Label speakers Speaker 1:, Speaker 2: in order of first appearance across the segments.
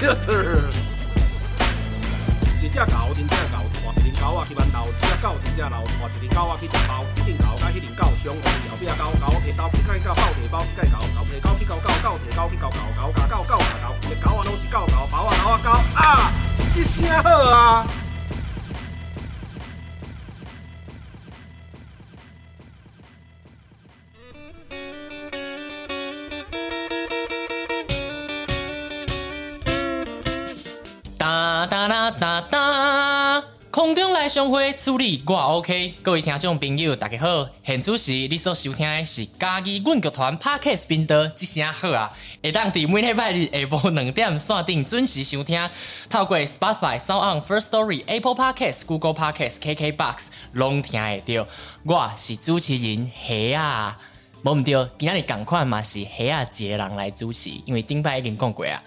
Speaker 1: 一只狗，一只狗，换一只狗啊去馒头，一只狗真正老，换一只狗啊去食包，一只狗甲迄只狗相共，后壁狗狗提刀去甲狗，狗摕包去甲狗，狗提狗去咬狗，狗摕刀去咬狗，狗咬狗，狗咬狗，一个狗啊拢是狗狗，包啊狗啊狗啊，这声好啊！
Speaker 2: 空中来相会，处理我 OK。各位听众朋友，大家好。现主时你所收听的是嘉义阮剧团 Podcast 频道，这声好啊！会当伫每礼拜日下晡两点线顶准时收听。透过 Spotify、SoundOn、First Story、Apple Podcast、Google Podcast、KKBox，拢听会到。我是主持人黑啊，无毋对，今日同款嘛是黑啊一个人来主持，因为顶摆已经讲过啊，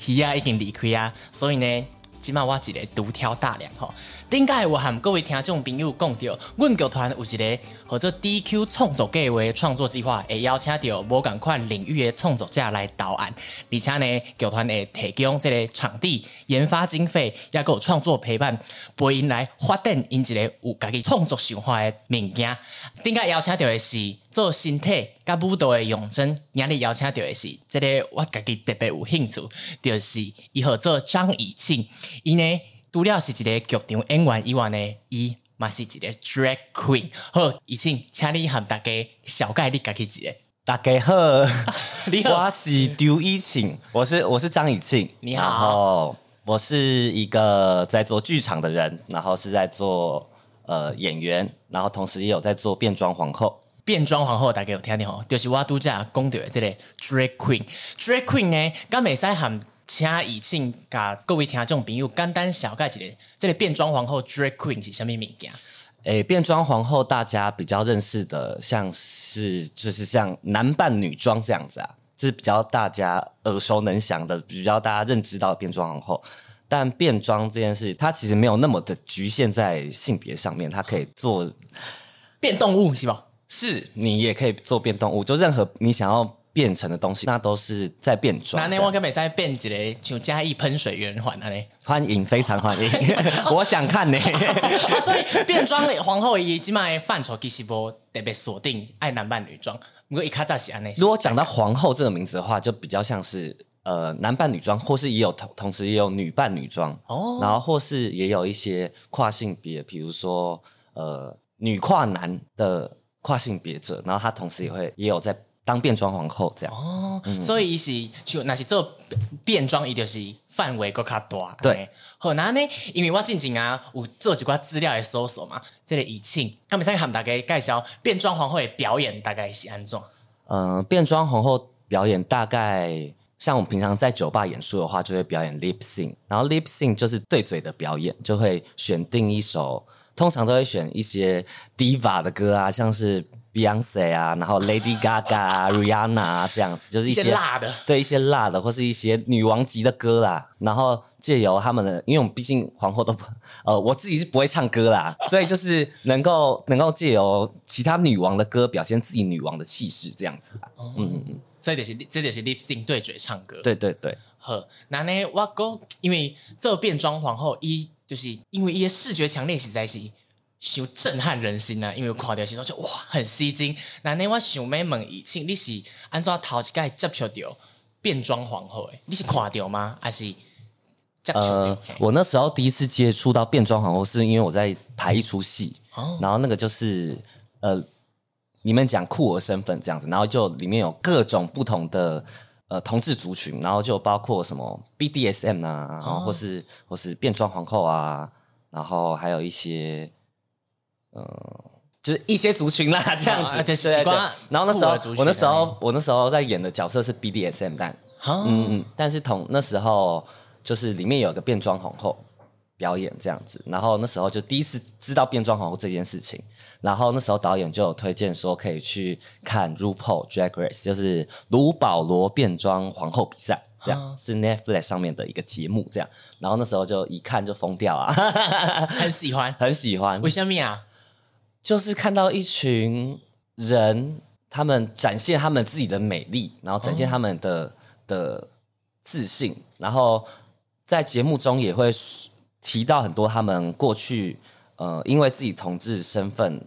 Speaker 2: 黑啊已经离开啊，所以呢，起码我一个独挑大梁吼。顶个我和各位听众朋友讲到，阮剧团有一个或者 DQ 创作计划创作计划，会邀请到无共款领域的创作者来导案，而且呢，剧团会提供这个场地、研发经费，也有创作陪伴，陪因来发展因一个有家己创作想法的物件。顶个邀请到的是做身体甲舞蹈的永真，今日邀请到的是这个我家己特别有兴趣，就是伊号做张以庆，伊呢。除了是一个剧场演员以外呢，伊嘛是一个 drag queen。好，以庆，请你和大家小概你家己一个。
Speaker 3: 大家好，你好，我是刘以庆，我是我是张以庆。
Speaker 2: 你好，
Speaker 3: 然后我是一个在做剧场的人，然后是在做呃演员，然后同时也有在做变装皇后。
Speaker 2: 变装皇后大家有听到吼，就是我拄则讲到的这个 drag queen。drag queen 呢，敢会使和请以庆甲各位听众朋友简单小概一个，这个变装皇后 drag queen 是什么物件？
Speaker 3: 诶，变装皇后大家比较认识的，像是就是像男扮女装这样子啊，这是比较大家耳熟能详的，比较大家认知到的变装皇后。但变装这件事，它其实没有那么的局限在性别上面，它可以做
Speaker 2: 变动物是吧？
Speaker 3: 是你也可以做变动物，就任何你想要。变成的东西，那都是在变装。
Speaker 2: 那那我跟美赛变一个像嘉义喷水圆环啊嘞，
Speaker 3: 欢迎，非常欢迎，我想看呢。
Speaker 2: 所以变装皇后以及卖范畴其实不特别锁定爱男扮女装。如果一卡扎西安内，
Speaker 3: 如果讲到皇后这个名字的话，就比较像是呃男扮女装，或是也有同同时也有女扮女装哦，然后或是也有一些跨性别，比如说呃女跨男的跨性别者，然后他同时也会也有在。当变装皇后这样
Speaker 2: 哦，嗯、所以伊是就那是做变装，伊就是范围够较大。
Speaker 3: 对，
Speaker 2: 好，那呢，因为我进前啊有做几寡资料来搜索嘛，这个以庆，他们先给他们大家介绍变装皇后的表演大概是安怎？
Speaker 3: 嗯、呃，变装皇后表演大概像我们平常在酒吧演出的话，就会表演 lip sync，然后 lip sync 就是对嘴的表演，就会选定一首，通常都会选一些 diva 的歌啊，像是。Beyonce 啊，然后 Lady Gaga、Rihanna 啊，这样子就是一些，
Speaker 2: 辣的，
Speaker 3: 对一些辣的，或是一些女王级的歌啦。然后借由他们的，因为我们毕竟皇后都不，呃，我自己是不会唱歌啦，所以就是能够能够借由其他女王的歌，表现自己女王的气势，这样子。嗯嗯嗯，
Speaker 2: 所以就是这就是 lip sync 对嘴唱歌。
Speaker 3: 对对对。
Speaker 2: 呵，那呢，我讲，因为这变装皇后一就是因为一些视觉强烈实在是。就震撼人心啊！因为看到时候就哇，很吸睛。那那我想问问以庆，你是按照头一届接触到变装皇后诶？你是看到吗？还是接触？
Speaker 3: 呃，我那时候第一次接触到变装皇后，是因为我在排一出戏，哦、然后那个就是呃，你们讲酷儿身份这样子，然后就里面有各种不同的呃同志族群，然后就包括什么 BDSM 啊，然后或是、哦、或是变装皇后啊，然后还有一些。嗯，就是一些族群啦，这样子。哦、对，对，对，然后那时候，我那时候，我那时候在演的角色是 BDSM 但，嗯嗯，但是同那时候就是里面有个变装皇后表演这样子，然后那时候就第一次知道变装皇后这件事情，然后那时候导演就有推荐说可以去看 RuPaul Drag Race，就是卢保罗变装皇后比赛，这样、啊、是 Netflix 上面的一个节目，这样，然后那时候就一看就疯掉啊，
Speaker 2: 很喜欢，
Speaker 3: 很喜欢，
Speaker 2: 为什么啊？
Speaker 3: 就是看到一群人，他们展现他们自己的美丽，然后展现他们的、哦、的自信，然后在节目中也会提到很多他们过去呃，因为自己同志身份，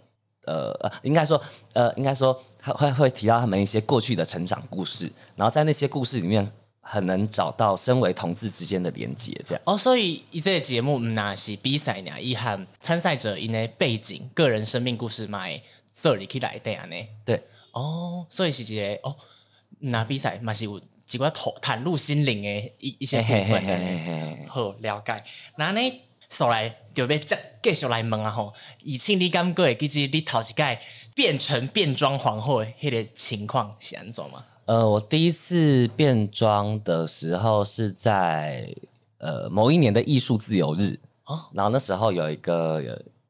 Speaker 3: 呃呃，应该说呃，应该说他会会提到他们一些过去的成长故事，然后在那些故事里面。很能找到身为同志之间的连接，这样
Speaker 2: 哦。所以这个节目那是比赛呢，遗憾参赛者因为背景、个人生命故事嘛，这里可以来这样呢。
Speaker 3: 对
Speaker 2: 哦，所以是一个哦，那比赛嘛是有几个投袒露心灵的一一些部分。嘿嘿嘿嘿好了解。那呢，所来就要接继续来问啊吼，以前你感觉其实你头一届变成变装皇后的迄个情况是安怎吗？
Speaker 3: 呃，我第一次变装的时候是在呃某一年的艺术自由日哦，然后那时候有一个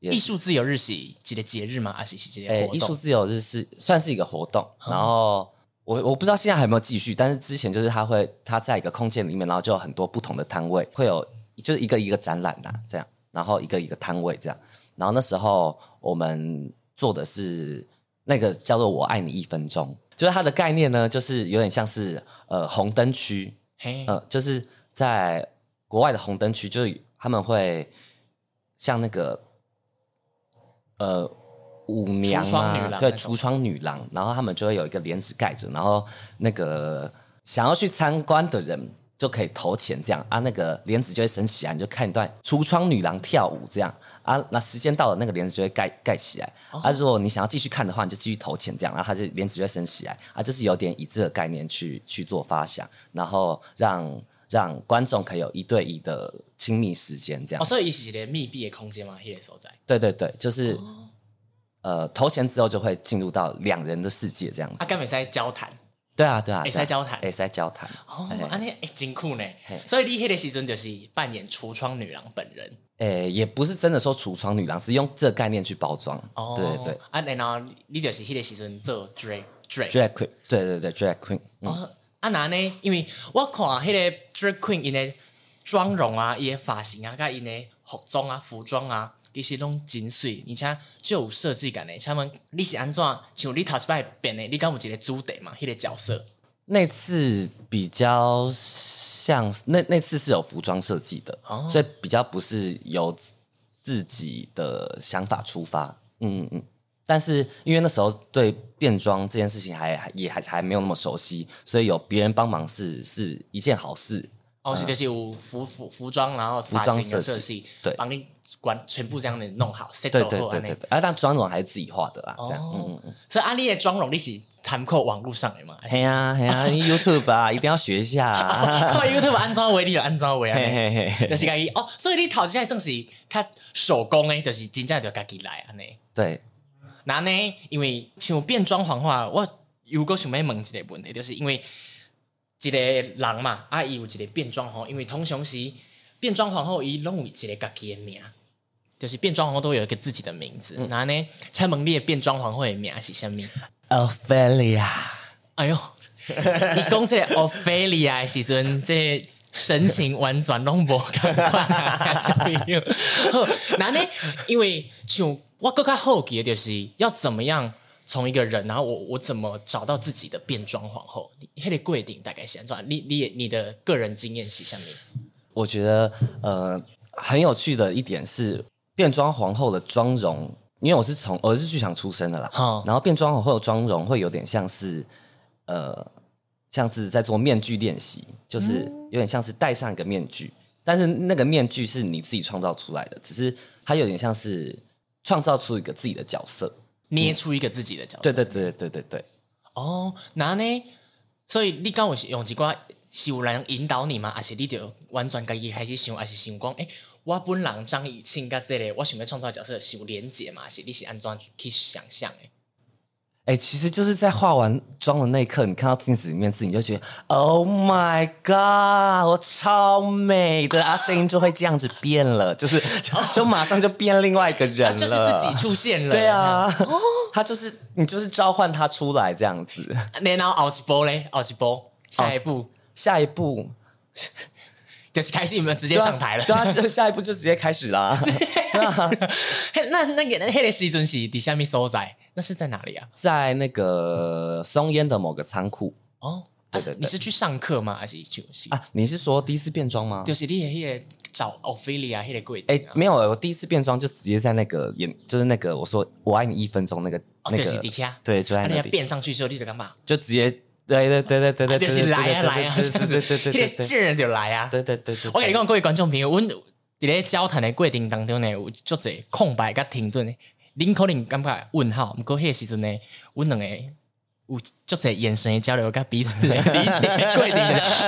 Speaker 2: 艺术自由日是几个节日吗？还是是几个活动？
Speaker 3: 艺术自由日是算是一个活动，然后我我不知道现在还有没有继续，但是之前就是他会他在一个空间里面，然后就有很多不同的摊位，会有就是一个一个展览呐、啊，这样，然后一个一个摊位这样，然后那时候我们做的是那个叫做“我爱你一分钟”。就是它的概念呢，就是有点像是呃红灯区，嗯、呃，就是在国外的红灯区，就是他们会像那个呃舞娘啊，对，橱窗女郎，然后他们就会有一个帘子盖着，然后那个想要去参观的人。就可以投钱这样啊，那个帘子就会升起来，你就看一段橱窗女郎跳舞这样啊。那时间到了，那个帘子就会盖盖起来、哦、啊。如果你想要继续看的话，你就继续投钱这样，然后它就帘子就会升起来啊。就是有点以这个概念去去做发想，然后让让观众可以有一对一的亲密时间这样。
Speaker 2: 哦，所以一起连密闭的空间吗？一个所在？
Speaker 3: 对对对，就是、哦、呃投钱之后就会进入到两人的世界这样子。
Speaker 2: 啊，根本在交谈。
Speaker 3: 对啊，对啊，
Speaker 2: 会使交谈，
Speaker 3: 会使交谈。
Speaker 2: 哦，安尼诶，真酷呢。所以你迄个时阵就是扮演橱窗女郎本人。
Speaker 3: 诶，也不是真的说橱窗女郎，是用这个概念去包装。哦，对对对。
Speaker 2: 啊，然后你就是迄个时阵做 drag drag
Speaker 3: drag queen，对对对，drag queen。
Speaker 2: 哦，啊那呢？因为我看迄个 drag queen 因的妆容啊，伊的发型啊，甲因的服装啊，服装啊。其实拢真水，而且就有设计感的。他们你是安怎像你头一摆变的？你敢有一个主题嘛？迄、那个角色
Speaker 3: 那次比较像那那次是有服装设计的，哦、所以比较不是由自己的想法出发。嗯嗯，但是因为那时候对变装这件事情还也还还没有那么熟悉，所以有别人帮忙是是一件好事。
Speaker 2: 哦，是就是有服服服装，然后发型的设计，对，帮你管全部这样的弄好，set
Speaker 3: 对对对对对。啊，但妆容还是自己画的啦，这样。
Speaker 2: 嗯嗯。所以阿丽的妆容你是参考网络上的嘛？
Speaker 3: 嘿呀嘿呀，YouTube 啊，一定要学一下。
Speaker 2: 看 YouTube 安装为例，安装为啊。嘿嘿嘿。就是家己哦，所以你头先还算是较手工诶，就是真正就家己来安尼。
Speaker 3: 对。
Speaker 2: 那呢，因为像变装皇话，我有个想要问一个问题，就是因为。一个人嘛，啊，伊有一个变装皇，因为通常是变装皇后，伊拢有一个家己的名，就是变装皇后都有一个自己的名字。然后呢，蔡蒙丽的变装皇后的名是啥物
Speaker 3: ？Ophelia。
Speaker 2: 哎呦，伊讲这个 Ophelia 的时阵，这个神情完全拢无共款。好，那呢，因为像我更加好奇的就是要怎么样。从一个人，然后我我怎么找到自己的变装皇后？你还得跪顶，大概先做。你你你的个人经验是什么？
Speaker 3: 我觉得呃很有趣的一点是变装皇后的妆容，因为我是从我是剧场出身的啦，哦、然后变装皇后的妆容会有点像是呃像是在做面具练习，就是有点像是戴上一个面具，嗯、但是那个面具是你自己创造出来的，只是它有点像是创造出一个自己的角色。
Speaker 2: 捏出一个自己的角色，
Speaker 3: 对对对对对对。
Speaker 2: 哦，那呢？所以你刚我用一寡是有人引导你吗？还是你就完全家己开始想，还是想讲？哎，我本人张以庆甲这个，我想要创造的角色是有连结嘛？还是你是安怎去想象的？
Speaker 3: 哎、欸，其实就是在化完妆的那一刻，你看到镜子里面自己，你就觉得 Oh my God，我超美的啊，声音就会这样子变了，就是 就，就马上就变另外一个人了，
Speaker 2: 就是自己出现了。
Speaker 3: 对啊，他就是你，就是召唤他出来这样子。
Speaker 2: 然后奥吉波嘞，奥吉波，下一步，哦、
Speaker 3: 下一步。
Speaker 2: 就是开始你们直接上台了，
Speaker 3: 对啊，就下一步就直接开始啦。
Speaker 2: 那那个那个时阵是底下面所在，那是在哪里啊？
Speaker 3: 在那个松烟的某个仓库。哦，对对对，
Speaker 2: 你是去上课吗？还是就是
Speaker 3: 啊？你是说第一次变装吗？
Speaker 2: 就是你那个找 Ophelia 那个柜。
Speaker 3: 哎，没有，我第一次变装就直接在那个演，就是那个我说我爱你一分钟那个那个
Speaker 2: 底下，
Speaker 3: 对，就在那里。
Speaker 2: 变上去之后，你在干嘛？
Speaker 3: 就直接。对对对对对对，
Speaker 2: 就是来啊来啊，这样子，那个见人就来啊。
Speaker 3: 对对对对，
Speaker 2: 我跟你讲，各位观众朋友，我伫咧交谈的过程当中呢，有足侪空白甲停顿的，恁可能感觉问号，毋过迄个时阵呢，阮两个有足侪眼神的交流，甲彼此的理解 过程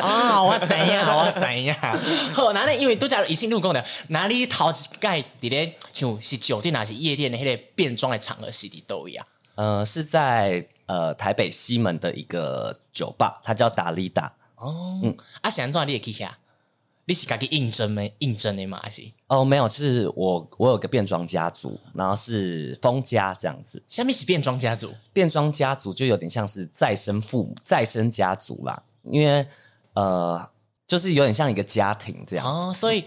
Speaker 2: 啊，我知影，我知影。好，那呢，因为拄则以前录讲的，哪里头一届伫咧像是酒店还是夜店的迄个变装的场合是伫倒位啊？
Speaker 3: 呃，是在呃台北西门的一个酒吧，它叫达利达。
Speaker 2: 哦，嗯，啊，是安怎你也去遐？你是家己应征没？应征的吗？还是？
Speaker 3: 哦，没有，是我我有个变装家族，然后是封家这样子。
Speaker 2: 下面是变装家族，
Speaker 3: 变装家族就有点像是再生父母、再生家族啦，因为呃，就是有点像一个家庭这样。
Speaker 2: 哦，所以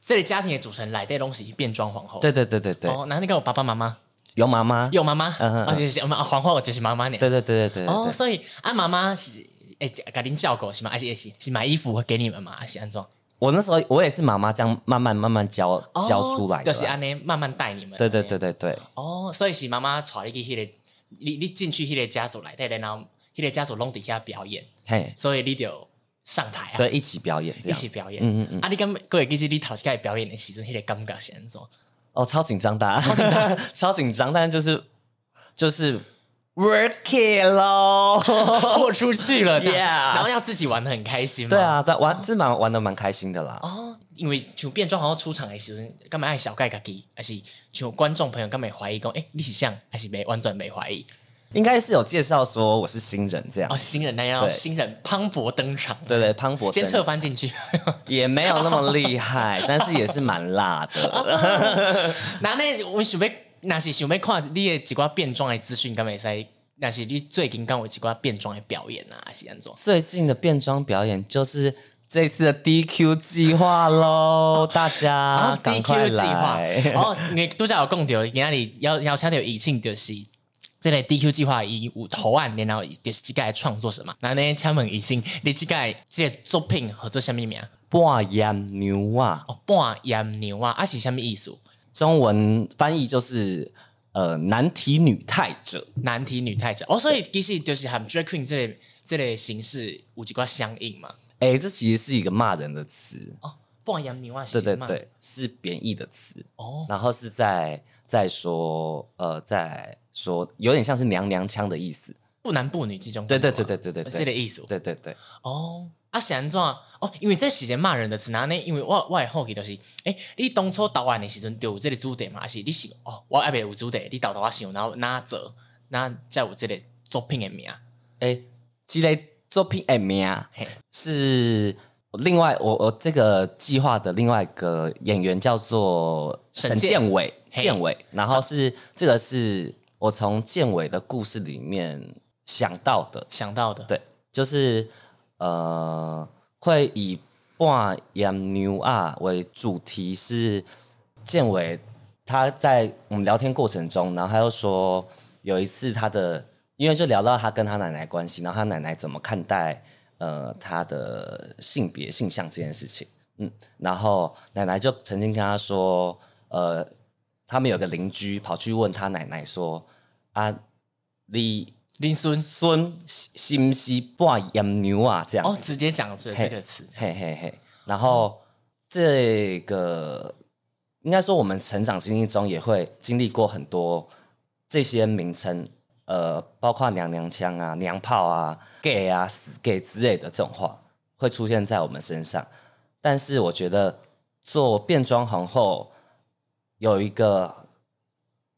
Speaker 2: 这里家庭的组成来的东西变装皇后。
Speaker 3: 对对对对对。
Speaker 2: 哦，那你跟我爸爸妈妈。
Speaker 3: 有妈妈，
Speaker 2: 有妈妈，啊，就是妈皇后就是妈妈呢。
Speaker 3: 对对对对对。
Speaker 2: 哦，所以啊，妈妈是诶，给您叫过是吗？是是买衣服给你们吗？还是安装？
Speaker 3: 我那时候我也是妈妈这样慢慢慢慢教教出来的，
Speaker 2: 就是安尼慢慢带你们。
Speaker 3: 对对对对对。
Speaker 2: 哦，所以是妈妈带你去迄个，你你进去迄个家族来，对，然后迄个家族拢底下表演，嘿，所以你就上台啊，
Speaker 3: 对，一起表演，
Speaker 2: 一起表演。嗯嗯嗯。啊，你刚各位其实你头先开始表演的时阵，迄个感觉是安怎？
Speaker 3: 哦，超紧张的，超紧张，超紧张，但是就是。就是 work it 咯，
Speaker 2: 豁出去了，Yeah. 然后要自己玩的很开心嘛。
Speaker 3: 对啊，但玩是蛮玩的蛮开心的啦。
Speaker 2: 哦，因为像变装好像出场的时候，干嘛爱小盖家己，还是像观众朋友干嘛怀疑讲，哎，你是像还是没完全没怀疑？
Speaker 3: 应该是有介绍说我是新人这样。
Speaker 2: 哦，新人那样，新人磅礴登场。
Speaker 3: 对对，磅礴。
Speaker 2: 先侧翻进去，
Speaker 3: 也没有那么厉害，但是也是蛮辣的。
Speaker 2: 那那我准备。那是想要看你的几挂变装的资讯，敢会使？那是你最近刚有几挂变装的表演啊？还是安怎？
Speaker 3: 最近的变装表演就是这次的 DQ 计划喽，大家赶快来！
Speaker 2: 哦，你都在有讲到，今仔日要要请到以庆就是这个 DQ 计划以有投案，然后就是即个创作什么？那呢，请问以庆，你即个这个作品叫做什么名？
Speaker 3: 半盐牛啊！
Speaker 2: 哦，半盐牛啊！啊是什么意思？
Speaker 3: 中文翻译就是呃男体女态者，
Speaker 2: 男体女态者。哦，所以其实就是和 drag queen 这类这类形式有几挂相应嘛？
Speaker 3: 哎、欸，这其实是一个骂人的词。
Speaker 2: 哦，不然你话
Speaker 3: 对对对，是贬义的词。哦，然后是在在说呃在说有点像是娘娘腔的意思，
Speaker 2: 不男不女之中，
Speaker 3: 对对对对对对，
Speaker 2: 这个意思，
Speaker 3: 对对对。
Speaker 2: 哦。啊，是安怎？哦，因为这是件骂人的词，那呢？因为我我也好奇就是，诶、欸，你当初导演的时阵就有这个主题嘛？还是你是哦，我还没有主题，你导导我想，然后哪做，那才有这个作品的名？诶、
Speaker 3: 欸，这个作品的名嘿是另外我我这个计划的另外一个演员叫做沈建伟，建伟，然后是这个是我从建伟的故事里面想到的，
Speaker 2: 想到的，
Speaker 3: 对，就是。呃，会以半盐牛啊为主题，是建伟他在我们聊天过程中，然后他又说有一次他的，因为就聊到他跟他奶奶关系，然后他奶奶怎么看待呃他的性别性向这件事情，嗯，然后奶奶就曾经跟他说，呃，他们有个邻居跑去问他奶奶说啊，你。
Speaker 2: 林孙
Speaker 3: 孙是不是半盐牛啊？这样
Speaker 2: 哦，直接讲出这个词，
Speaker 3: 嘿嘿嘿。然后这个应该说，我们成长经历中也会经历过很多这些名称，呃，包括娘娘腔啊、娘炮啊、gay 啊、死 gay 之类的这种话会出现在我们身上。但是我觉得做变装皇后有一个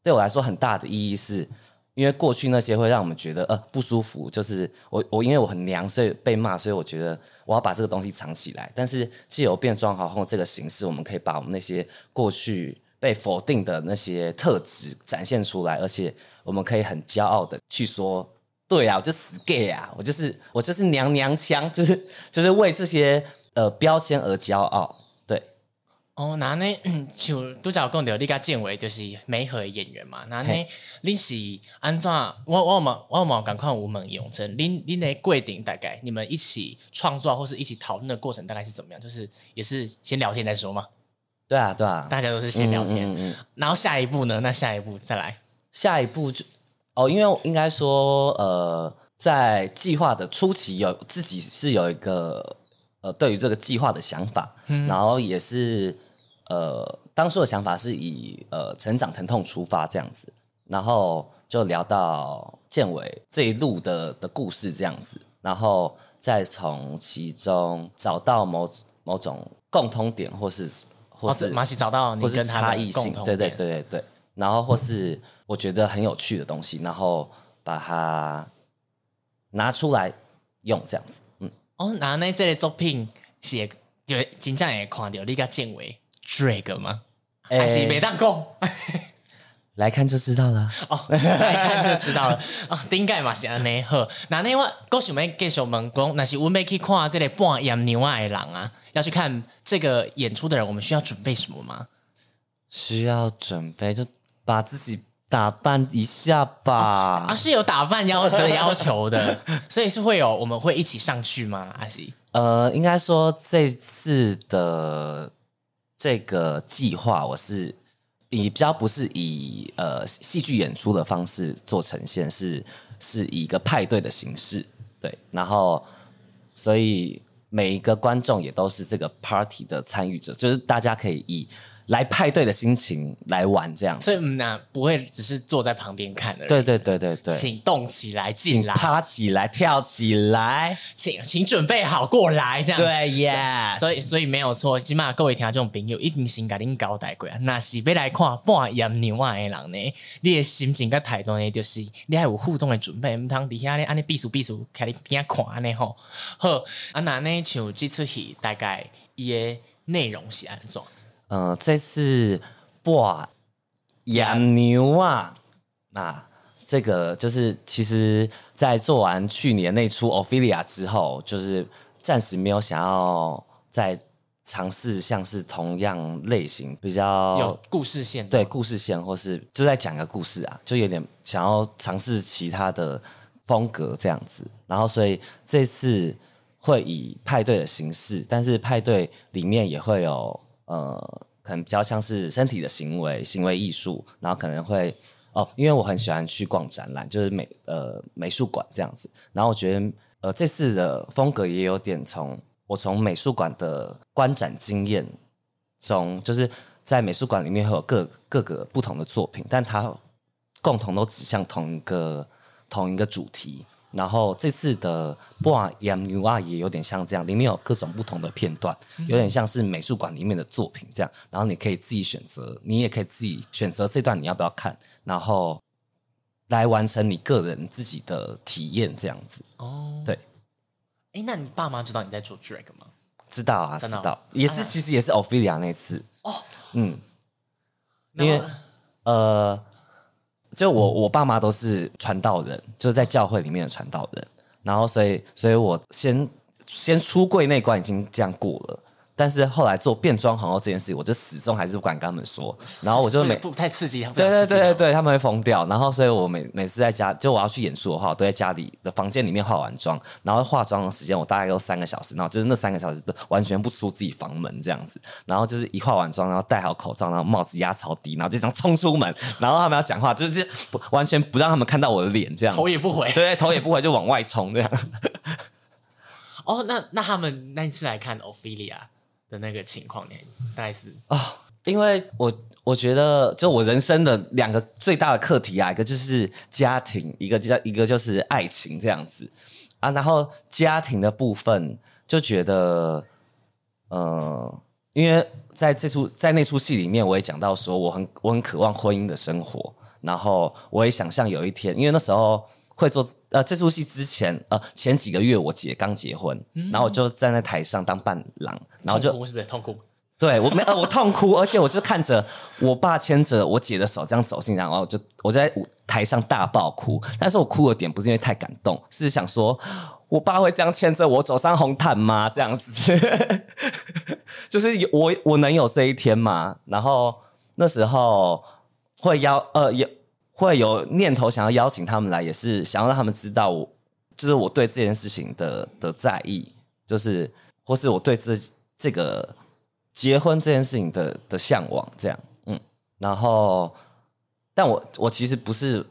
Speaker 3: 对我来说很大的意义是。因为过去那些会让我们觉得呃不舒服，就是我我因为我很娘，所以被骂，所以我觉得我要把这个东西藏起来。但是既有变装好后这个形式，我们可以把我们那些过去被否定的那些特质展现出来，而且我们可以很骄傲的去说，对啊，我就死 gay 啊，我就是我就是娘娘腔，就是就是为这些呃标签而骄傲。
Speaker 2: 哦，那呢，像拄则有讲到，你甲建伟就是媒合的演员嘛？那呢，你是安怎？我我嘛我嘛赶快我们永成，您您的规定大概你们一起创作或是一起讨论的过程大概是怎么样？就是也是先聊天再说嘛？
Speaker 3: 对啊，对啊，
Speaker 2: 大家都是先聊天，
Speaker 3: 嗯嗯嗯，
Speaker 2: 然后下一步呢？那下一步再来，
Speaker 3: 下一步就哦，因为应该说，呃，在计划的初期有自己是有一个呃，对于这个计划的想法，嗯、然后也是。呃，当初的想法是以呃成长疼痛出发这样子，然后就聊到建伟这一路的的故事这样子，然后再从其中找到某某种共通点，或是或是
Speaker 2: 马西找到你跟他
Speaker 3: 差异性，对对对对对，然后或是我觉得很有趣的东西，然后把它拿出来用这样子，嗯，
Speaker 2: 哦，那那这类作品是就真正会看到你跟建伟。Drag 吗？还是没当过？
Speaker 3: 来看就知道了。
Speaker 2: 哦，来看就知道了。哦，顶盖嘛是安尼好。那那我我想要继续问讲，那是我们去看这个半盐牛仔的人啊，要去看这个演出的人，我们需要准备什么吗？
Speaker 3: 需要准备就把自己打扮一下吧。
Speaker 2: 啊，啊是有打扮要的要求的，所以是会有我们会一起上去吗？阿西？
Speaker 3: 呃，应该说这次的。这个计划我是以比较不是以呃戏剧演出的方式做呈现，是是以一个派对的形式，对，然后所以每一个观众也都是这个 party 的参与者，就是大家可以以。来派对的心情来玩这样，
Speaker 2: 所以那不会只是坐在旁边看的。
Speaker 3: 对对对对对，
Speaker 2: 请动起来，进来，
Speaker 3: 趴起来，跳起来，
Speaker 2: 请请准备好过来这样。
Speaker 3: 对呀，
Speaker 2: 所以所以没有错，起码各位听这种朋友一定先给您交代过啊。那是要来看半夜牛仔的人呢，你的心情跟态度呢，就是你还有互动的准备，唔通底下咧安尼避暑避暑，看你边看安尼吼。好，啊那呢像这出戏大概伊的内容是安怎？
Speaker 3: 呃，这次播养牛啊，那这个就是其实，在做完去年那出 Ophelia 之后，就是暂时没有想要再尝试像是同样类型比较
Speaker 2: 有故事线，
Speaker 3: 对故事线，或是就在讲个故事啊，就有点想要尝试其他的风格这样子。然后，所以这次会以派对的形式，但是派对里面也会有。呃，可能比较像是身体的行为、行为艺术，然后可能会哦，因为我很喜欢去逛展览，就是美呃美术馆这样子。然后我觉得呃这次的风格也有点从我从美术馆的观展经验中，就是在美术馆里面会有各各个不同的作品，但它共同都指向同一个同一个主题。然后这次的《半盐牛仔》也有点像这样，里面有各种不同的片段，有点像是美术馆里面的作品这样。然后你可以自己选择，你也可以自己选择这段你要不要看，然后来完成你个人自己的体验这样子。哦，对。
Speaker 2: 哎，那你爸妈知道你在做 drag 吗？
Speaker 3: 知道啊，知道。也是，其实也是 Ophelia 那次。哦，嗯，因为呃。就我我爸妈都是传道人，就是在教会里面的传道人，然后所以所以我先先出柜那关已经这样过了。但是后来做变装皇后这件事，我就始终还是不敢跟他们说。然后我就每
Speaker 2: 不太刺激
Speaker 3: 对对对对对，他们会疯掉。然后所以我每每次在家，就我要去演出的话，我都在家里的房间里面化完妆。然后化妆的时间我大概有三个小时，然后就是那三个小时都完全不出自己房门这样子。然后就是一化完妆，然后戴好口罩，然后帽子压超低，然后就这样冲出门。然后他们要讲话，就是不完全不让他们看到我的脸，这样
Speaker 2: 头也不回，
Speaker 3: 对，头也不回就往外冲这样。
Speaker 2: 哦，那那他们那一次来看 Ophelia。的那个情况呢，大概是
Speaker 3: 啊、哦，因为我我觉得，就我人生的两个最大的课题啊，一个就是家庭，一个就叫一个就是爱情这样子啊。然后家庭的部分就觉得，呃，因为在这出在那出戏里面，我也讲到说，我很我很渴望婚姻的生活。然后我也想象有一天，因为那时候会做呃这出戏之前呃前几个月我姐刚结婚，嗯、然后我就站在台上当伴郎，然后就
Speaker 2: 痛哭是不是痛哭？
Speaker 3: 对我没呃我痛哭，而且我就看着我爸牵着我姐的手这样走进来，然后我就我就在台上大爆哭。但是我哭的点不是因为太感动，是想说我爸会这样牵着我走上红毯吗？这样子，就是有我我能有这一天吗？然后那时候会邀呃有会有念头想要邀请他们来，也是想要让他们知道我就是我对这件事情的的在意，就是或是我对这这个。结婚这件事情的的向往，这样，嗯，然后，但我我其实不是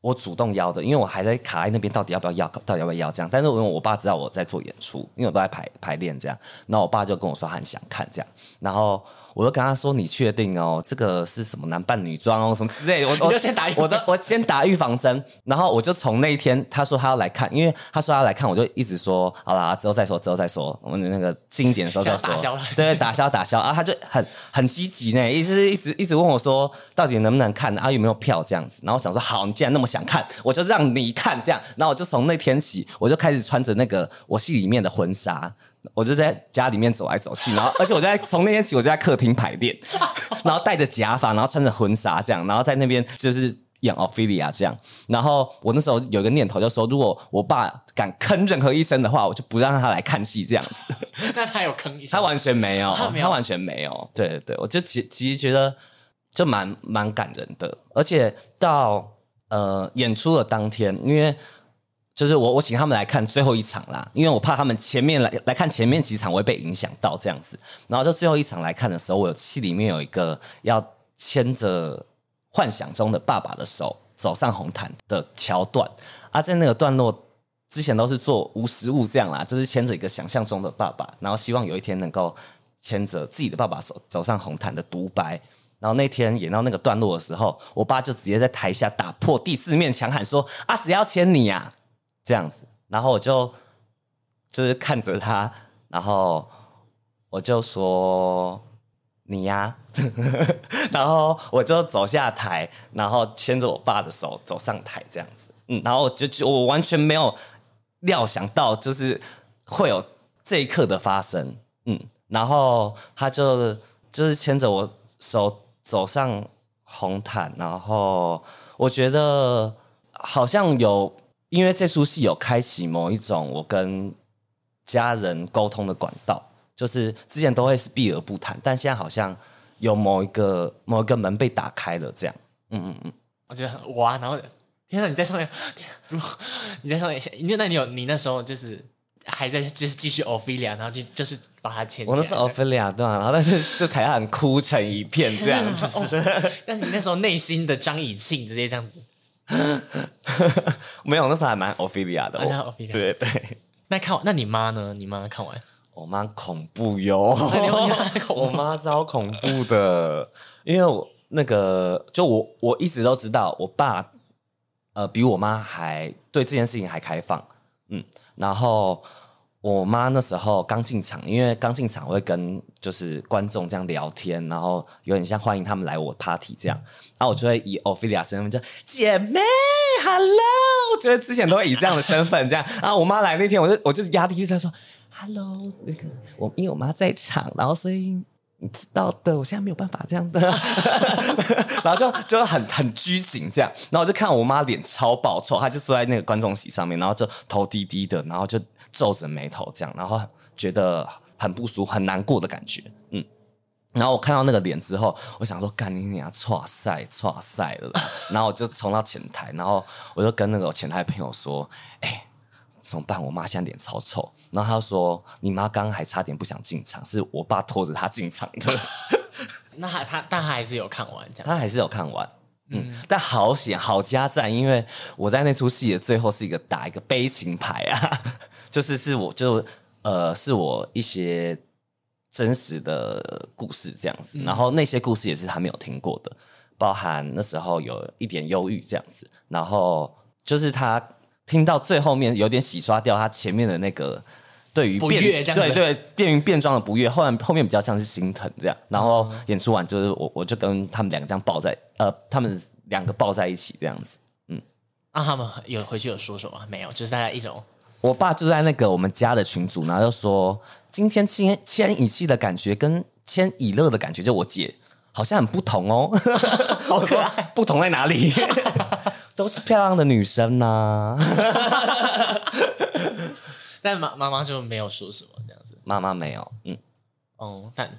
Speaker 3: 我主动邀的，因为我还在卡在那边，到底要不要邀，到底要不要邀这样。但是，我我爸知道我在做演出，因为我都在排排练这样，然后我爸就跟我说他很想看这样，然后。我就跟他说：“你确定哦？这个是什么男扮女装哦，什么之类的？”我我就先打，我的我先打预防针，然后我就从那一天他说他要来看，因为他说他要来看，我就一直说好啦，之后再说，之后再说。我们那个经典的时候再说。打消了，对，打消打消啊！他就很很积极呢，一直一直一直问我说，到底能不能看啊？有没有票这样子？然后我想说，好，你既然那么想看，我就让你看这样。然后我就从那天起，我就开始穿着那个我戏里面的婚纱。我就在家里面走来走去，然后而且我在从那天起，我就在客厅排练，然后戴着假发，然后穿着婚纱这样，然后在那边就是演奥菲利亚这样。然后我那时候有一个念头，就说如果我爸敢坑任何医生的话，我就不让他来看戏这样子。
Speaker 2: 那他有坑医生？
Speaker 3: 他完全没有，他完全没有。对对对，我就其其实觉得就蛮蛮感人的，而且到呃演出的当天，因为。就是我，我请他们来看最后一场啦，因为我怕他们前面来来看前面几场我会被影响到这样子。然后就最后一场来看的时候，我有戏里面有一个要牵着幻想中的爸爸的手走上红毯的桥段啊，在那个段落之前都是做无实物这样啦，就是牵着一个想象中的爸爸，然后希望有一天能够牵着自己的爸爸手走上红毯的独白。然后那天演到那个段落的时候，我爸就直接在台下打破第四面墙喊说：“阿死要牵你呀！”这样子，然后我就就是看着他，然后我就说你呀，然后我就走下台，然后牵着我爸的手走上台，这样子，嗯，然后就就我完全没有料想到，就是会有这一刻的发生，嗯，然后他就就是牵着我手走上红毯，然后我觉得好像有。因为这出戏有开启某一种我跟家人沟通的管道，就是之前都会是避而不谈，但现在好像有某一个某一个门被打开了，这样。嗯嗯嗯，
Speaker 2: 我觉得哇，然后天哪，你在上面，你在上面，那那你有你那时候就是还在就是继续 Ophelia，然后就就是把它牵。
Speaker 3: 我那是 Ophelia 对吧？然后但是就台下很哭成一片这样子。
Speaker 2: 哦、但是你那时候内心的张以庆直接这样子。
Speaker 3: 没有，那时候还蛮 Ophelia 的。对对。
Speaker 2: 那看完，那你妈呢？你妈看完？
Speaker 3: 我妈恐怖哟，我妈超恐怖的。因为我那个，就我我一直都知道，我爸呃比我妈还对这件事情还开放。嗯，然后。我妈那时候刚进场，因为刚进场会跟就是观众这样聊天，然后有点像欢迎他们来我 party 这样，然后我就会以 Ophelia 身份就姐妹，Hello，觉得之前都会以这样的身份这样，然后我妈来那天，我就我就压低一声说 Hello，那个我因为我妈在场，然后所以。你知道的，我现在没有办法这样的，然后就就很很拘谨这样，然后我就看我妈脸超爆臭，她就坐在那个观众席上面，然后就头低低的，然后就皱着眉头这样，然后觉得很不舒服、很难过的感觉，嗯，然后我看到那个脸之后，我想说干你娘，剉赛错赛了，然后我就冲到前台，然后我就跟那个前台朋友说，哎、怎么办？我妈现在脸超臭，然后她说：“你妈刚刚还差点不想进场，是我爸拖着她进场的。”
Speaker 2: 那他他但他还是有看完，这样。
Speaker 3: 他还是有看完，嗯，嗯。但好险好加在，因为我在那出戏的最后是一个打一个悲情牌啊，就是是我就呃是我一些真实的故事这样子，嗯、然后那些故事也是他没有听过的，包含那时候有一点忧郁这样子，然后就是他。听到最后面有点洗刷掉他前面的那个对于变对对变于变装的不悦，后来后面比较像是心疼这样，然后演出完就是我我就跟他们两个这样抱在呃他们两个抱在一起这样子。嗯，
Speaker 2: 那、啊、他们有回去有说什么？没有，就是大家一种。
Speaker 3: 我爸就在那个我们家的群组，然后就说今天牵牵以气的感觉跟牵以乐的感觉，就我姐好像很不同哦。
Speaker 2: 好可爱，
Speaker 3: 不同在哪里？都是漂亮的女生呐、啊。
Speaker 2: 但妈妈妈就没有说什么这样子。
Speaker 3: 妈妈没有，嗯，
Speaker 2: 哦，但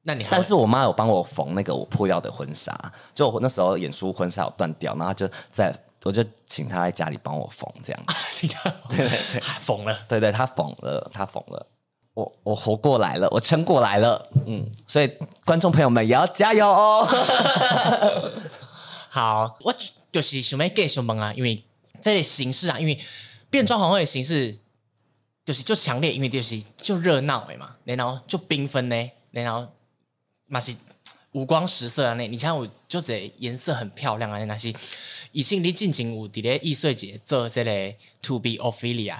Speaker 2: 那你还
Speaker 3: 但是我妈有帮我缝那个我破掉的婚纱，就我那时候演出婚纱有断掉，然后就在。我就请她在家里帮我缝，这样子。对对对，
Speaker 2: 缝了。
Speaker 3: 对对，她缝了，她缝了。我我活过来了，我撑过来了。嗯，所以观众朋友们也要加油哦。
Speaker 2: 好，我就是想要继续问啊，因为这个形式啊，因为变装皇后的形式就是就强烈，因为就是就热闹的嘛，然后就缤纷呢，然后嘛是五光十色的那，你看我就这颜色很漂亮啊，那些。以前你进前有伫咧艺穗节做这个 To Be Ophelia，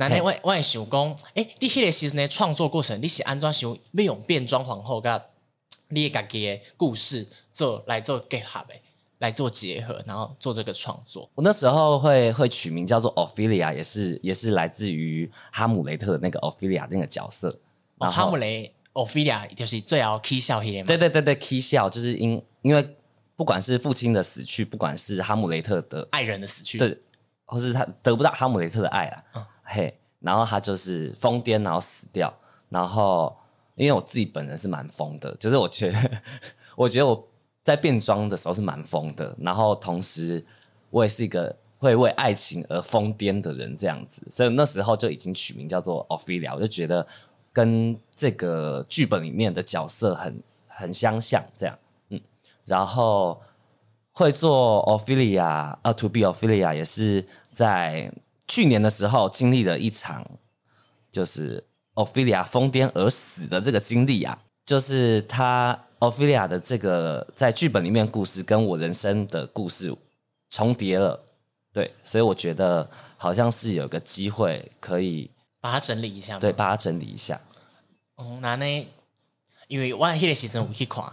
Speaker 2: 那那我我也想讲，诶、欸，你迄个时阵的创作过程，你是安怎想要用变装皇后甲 你家己的故事做来做结合的，来做结合，然后做这个创作。
Speaker 3: 我那时候会会取名叫做 Ophelia，也是也是来自于哈姆雷特的那个 Ophelia 那个角色。
Speaker 2: 哦，哈姆雷 Ophelia 就是最后 K 笑迄个嘛？
Speaker 3: 对对对对，起笑就是因因为。不管是父亲的死去，不管是哈姆雷特的
Speaker 2: 爱人的死去，
Speaker 3: 对，或是他得不到哈姆雷特的爱啦，嗯、嘿，然后他就是疯癫，然后死掉。然后因为我自己本人是蛮疯的，就是我觉得，我觉得我在变装的时候是蛮疯的。然后同时，我也是一个会为爱情而疯癫的人，这样子。所以那时候就已经取名叫做 Ophelia，我就觉得跟这个剧本里面的角色很很相像，这样。嗯然后会做 Ophelia，呃，To be Ophelia 也是在去年的时候经历了一场，就是 Ophelia 疯癫而死的这个经历啊，就是他 Ophelia 的这个在剧本里面故事跟我人生的故事重叠了，对，所以我觉得好像是有个机会可以
Speaker 2: 把它整理一下，
Speaker 3: 对，把它整理一下。
Speaker 2: 哦，那呢，因为我迄个时阵有去看，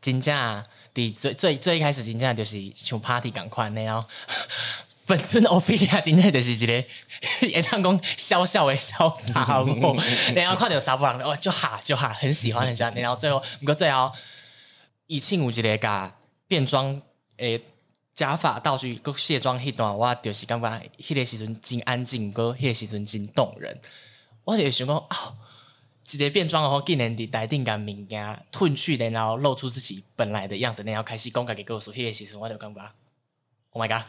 Speaker 2: 真正。第最最最一开始，真正就是像 party 咁款，然后本尊 Ophelia 真正就是一个 会当讲小小的小查某，然后看到查某人哦就哈就哈，很喜欢很喜欢，然后最后不过最后以前有一个甲变装诶假发道具佮卸妆迄段，我就是感觉迄个时阵真安静，个迄个时阵真动人，我就想讲哦。直接变装的话，竟然伫台顶甲物件褪去的，然后露出自己本来的样子，然后开始讲家己故事，迄个时阵我就感觉，Oh my god，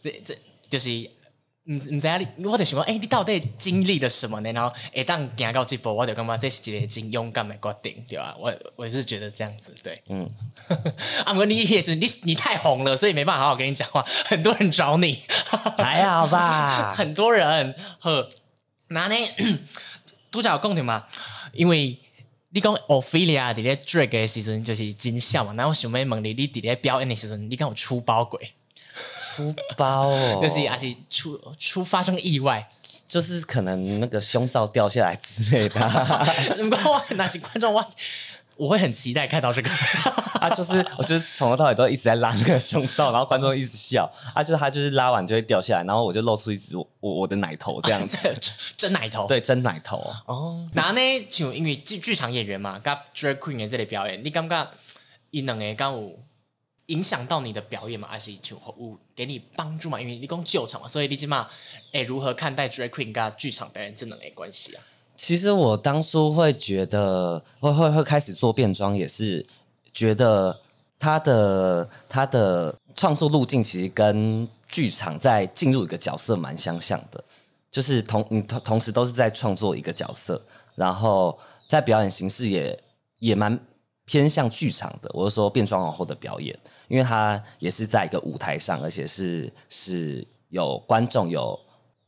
Speaker 2: 这这就是，唔唔知影你，我就想讲，诶、欸，你到底经历了什么呢？然后会当行到这步，我就感觉这是一个真勇敢的决定，对吧？我我是觉得这样子，对，嗯，啊，不过你也是，你你太红了，所以没办法好好跟你讲话，很多人找你，
Speaker 3: 还好吧？
Speaker 2: 很多人，呵，那呢？拄则有讲着嘛，因为你讲 Ophelia 伫咧 drag 的时阵就是真笑嘛，然后我想要问你，你伫咧表演的时阵，你敢有出包过？
Speaker 3: 出包哦，
Speaker 2: 就是还是出出发生意外，
Speaker 3: 就是可能那个胸罩掉下来之类的。
Speaker 2: 如果我那些观众我。我会很期待看到这个。
Speaker 3: 啊，就是我就是从头到尾都一直在拉那个胸罩，然后观众一直笑。啊，就是他就是拉完就会掉下来，然后我就露出一只我我的奶头这样子，
Speaker 2: 真奶头，
Speaker 3: 对，真奶头。
Speaker 2: 哦。然后呢，就因为剧剧场演员嘛，跟 drag queen 的这里表演，你感觉伊两个敢有影响到你的表演嘛，还是就有给你帮助嘛？因为你讲救场嘛，所以你起码诶如何看待 drag queen 跟剧场表演这两个关系啊？
Speaker 3: 其实我当初会觉得会会会开始做变装，也是觉得他的他的创作路径其实跟剧场在进入一个角色蛮相像的，就是同同同时都是在创作一个角色，然后在表演形式也也蛮偏向剧场的。我是说变装皇后的表演，因为他也是在一个舞台上，而且是是有观众有，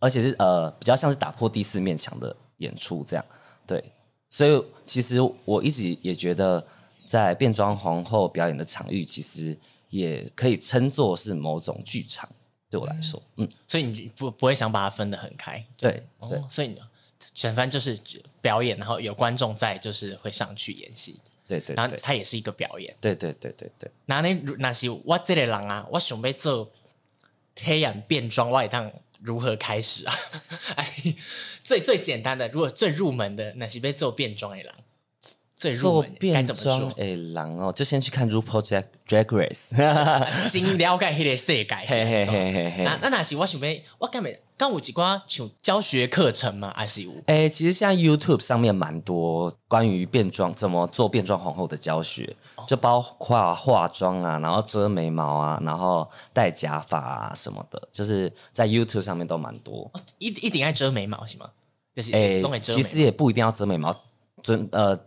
Speaker 3: 而且是呃比较像是打破第四面墙的。演出这样，对，所以其实我一直也觉得，在变装皇后表演的场域，其实也可以称作是某种剧场。对我来说，嗯，
Speaker 2: 嗯，所以你不不会想把它分得很开，
Speaker 3: 对，对，
Speaker 2: 哦，所以你全番就是表演，然后有观众在，就是会上去演戏。
Speaker 3: 对对对
Speaker 2: 然后它也是一个表演。
Speaker 3: 对对对对对。
Speaker 2: 那呢，那是我这个人啊，我想要做黑眼变装，我会当如何开始啊？最最简单的，如果最入门的，那是要做变装的人。最入门该怎么说？
Speaker 3: 诶，狼哦，就先去看 RuPaul Drag Race，
Speaker 2: 先了解迄个世界。
Speaker 3: 嘿嘿嘿嘿
Speaker 2: 那那那是我想要，我干没刚有几关像教学课程吗？还是有？
Speaker 3: 哎，其实现在 YouTube 上面蛮多关于变装怎么做变装皇后的教学，就包括化妆啊，然后遮眉毛啊，然后戴假发啊什么的，就是在 YouTube 上面都蛮多。
Speaker 2: 一一定爱遮眉毛是吗？就是
Speaker 3: 哎，其实也不一定要遮眉毛，尊呃。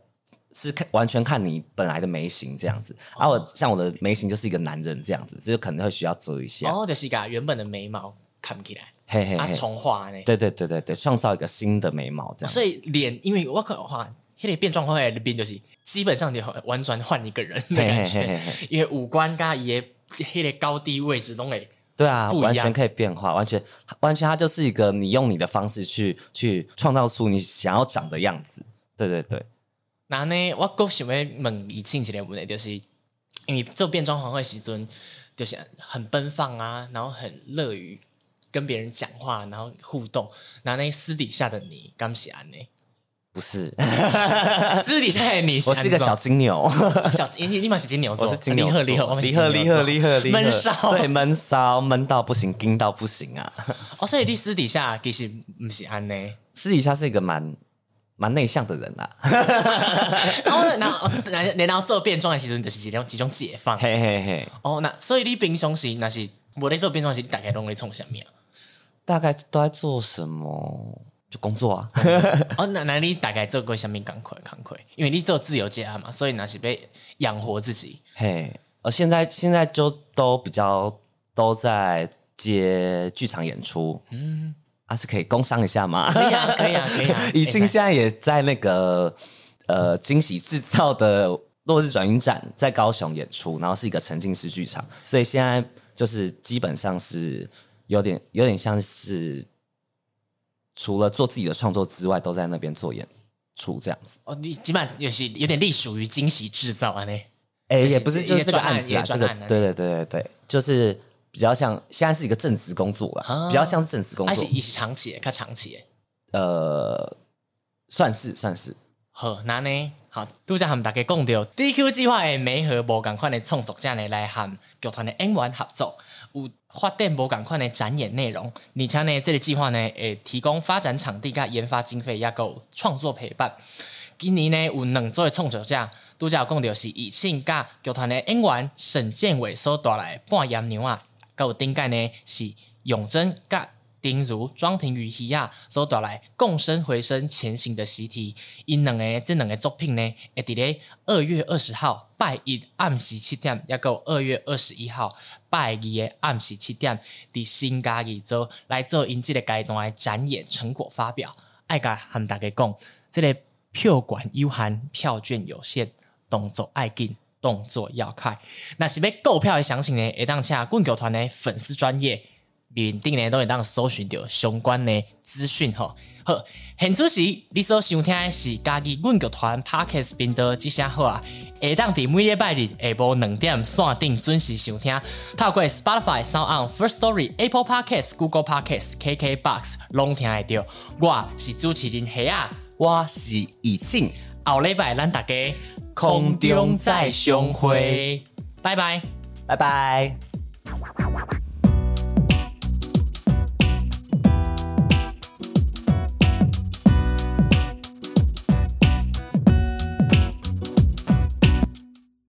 Speaker 3: 是看完全看你本来的眉形这样子，而、哦啊、我像我的眉形就是一个男人这样子，就可能会需要遮一下。
Speaker 2: 哦，就是把原本的眉毛看不起来，
Speaker 3: 嘿嘿，嘿，
Speaker 2: 啊，重画呢？
Speaker 3: 对对对对对，创造一个新的眉毛这样。
Speaker 2: 所以脸，因为我可能画，那个变装皇后那边就是基本上你完全换一个人的感觉，嘿嘿嘿嘿，因为五官跟也那个高低位置都会
Speaker 3: 对啊，完全可以变化，完全完全它就是一个你用你的方式去去创造出你想要长的样子。对对对。
Speaker 2: 那呢，我更想要问以庆一个问题，就是因为做变装皇后的时阵，就是很奔放啊，然后很乐于跟别人讲话，然后互动。那呢，私底下的你，敢是安呢？
Speaker 3: 不是，
Speaker 2: 私底下的你，
Speaker 3: 我是一个小金牛。
Speaker 2: 小金，你你嘛是金牛座？
Speaker 3: 我是金牛
Speaker 2: 座。离合离合
Speaker 3: 离合离合离合，
Speaker 2: 闷骚，
Speaker 3: 对，闷骚闷到不行，惊到不行啊！
Speaker 2: 哦，所以你私底下其实不是安呢？
Speaker 3: 私底下是一个蛮。蛮内向的人呐、啊，
Speaker 2: 然后然后然后做变装的时候，就是几种几种解放，
Speaker 3: 嘿嘿嘿。
Speaker 2: 哦，那所以你平常时那是我在做变装时，大概都会从什么？
Speaker 3: 大概都在做什么？就工作啊。
Speaker 2: 哦，那那你大概做过什么工课？工课？因为你做自由接案嘛，所以那是被养活自己。
Speaker 3: 嘿，呃，现在现在就都比较都在接剧场演出。嗯。啊，是可以工商一下吗？
Speaker 2: 可以啊，可以啊，可以啊。
Speaker 3: 以庆现在也在那个呃惊喜制造的落日转运站在高雄演出，然后是一个沉浸式剧场，所以现在就是基本上是有点有点像是除了做自己的创作之外，都在那边做演出这样子。
Speaker 2: 哦，你基本上有些有点隶属于惊喜制造啊？呢？
Speaker 3: 哎，也不是，就是这个案子啊，这个对对对对对，就是。比较像现在是一个正职工作了，啊、比较像是正职工作，还是
Speaker 2: 一长期？看长期？
Speaker 3: 呃，算是算是。
Speaker 2: 好，那呢？好，拄则和大家讲到 DQ 计划的媒合无共款的创作者呢，来和剧团的演员合作，有发展无共款的展演内容。而且呢，这个计划呢，会提供发展场地、甲研发经费，也够创作陪伴。今年呢，有两组的创作者，拄则有讲到是以庆甲剧团的演员沈建伟所带来半岩娘啊。有顶界呢是永贞、甲丁如、庄婷与希亚所带来共生回声前行的习题，因两个这两个作品呢，会伫咧二月二十号拜一暗时七点，也够二月二十一号拜二的暗时七点，伫新家己做来做因这个阶段的展演成果发表。爱甲和大家讲，这个票馆有限，票券有限，动作爱紧。动作要快，那是要购票的详情呢？会当请滚球团的粉丝专业面顶呢，都会当搜寻到相关的资讯吼。好，现此时你所收听的是家己滚剧团 Podcast 频道之声好啊，下当伫每礼拜日下晡两点线顶准时收听，透过 Spotify、Sound On、First Story、Apple Podcast、Google Podcast、KK Box 拢听得到。我是主持人黑啊，
Speaker 3: 我是以庆，
Speaker 2: 后礼拜咱大家。空中再相会，拜拜，
Speaker 3: 拜拜。